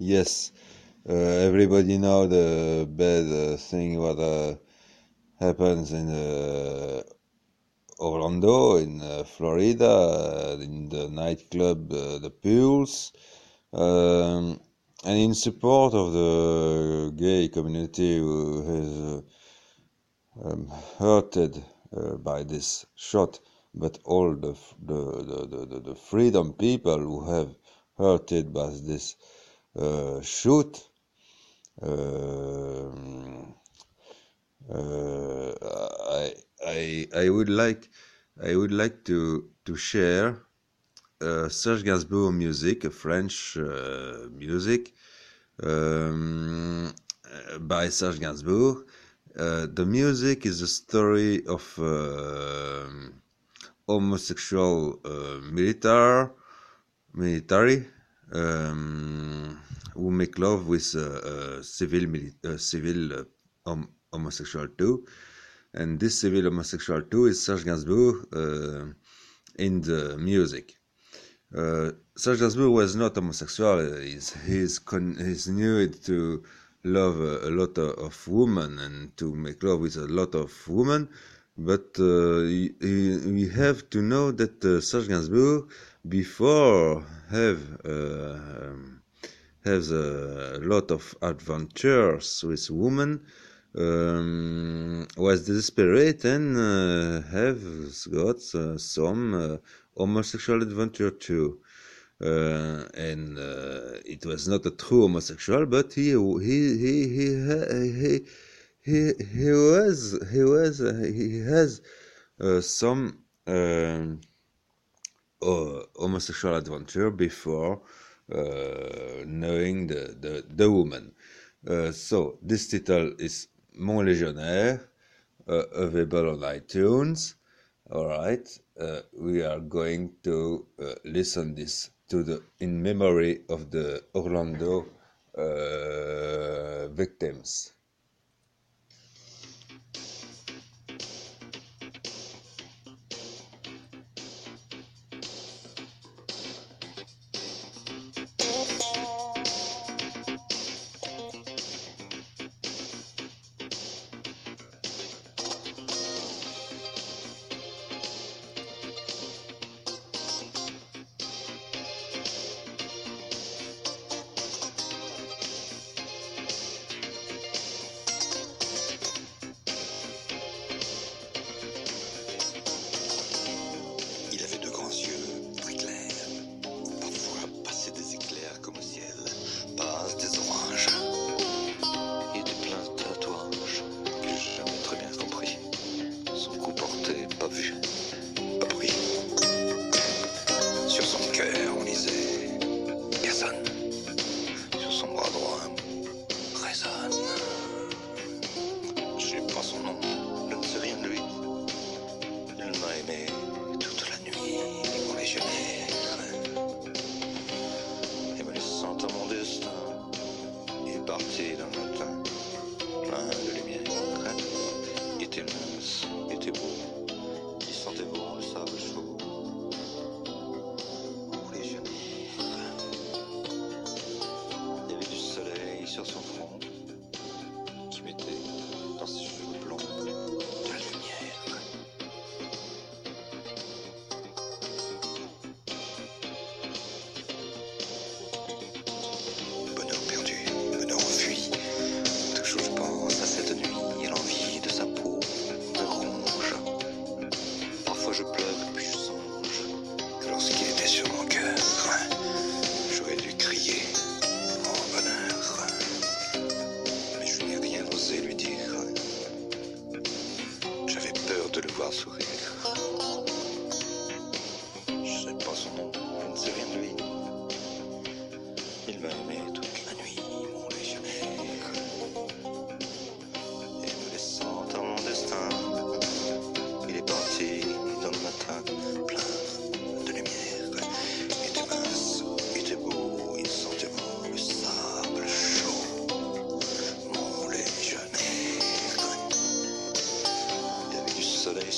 Yes, uh, everybody know the bad uh, thing what uh, happens in uh, Orlando, in uh, Florida, uh, in the nightclub, the Pulse, um, and in support of the gay community who has um, hurted by this shot, but all the, the, the, the, the, freedom people who have hurted by this shoot. Um, uh, I, I, I would like I would like to to share uh, Serge Gainsbourg music, French uh, music um, by Serge Gainsbourg. Uh, the music is a story of uh, homosexual uh, military um, who make love with civil civil uh, hom- homosexual too, and this civil homosexual too is Serge Gainsbourg uh, in the music. Uh, Serge Gainsbourg was not homosexual. He's he's con- he's knew to love a, a lot of, of women and to make love with a lot of women, but uh, we have to know that uh, Serge Gainsbourg before have uh, um, has a lot of adventures with women um, was desperate and uh, have got uh, some uh, homosexual adventure too. And it was not a true homosexual, but he he he he he he, he was he was uh, he has uh, some um, uh, homosexual adventure before knowing the, the, the woman. So this title is Mon Légionnaire, available on iTunes. All right, uh, we are going to uh, listen this to the in memory of the Orlando uh, victims. Je pleure puis je songe que lorsqu'il était sur mon cœur, j'aurais dû crier mon bonheur. Mais je n'ai rien osé lui dire. J'avais peur de le voir sourire. Je sais pas son nom, je ne sais rien de lui. Il m'a aimé toute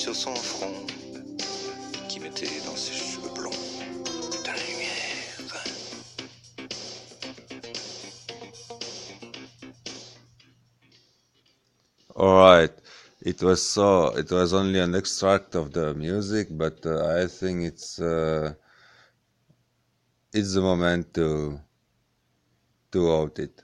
sur son front qui mettait dans ses cheveux blonds de la lumière. All right. It was so. It was only an extract of the music, but uh, I think it's uh, it's the moment to to out it.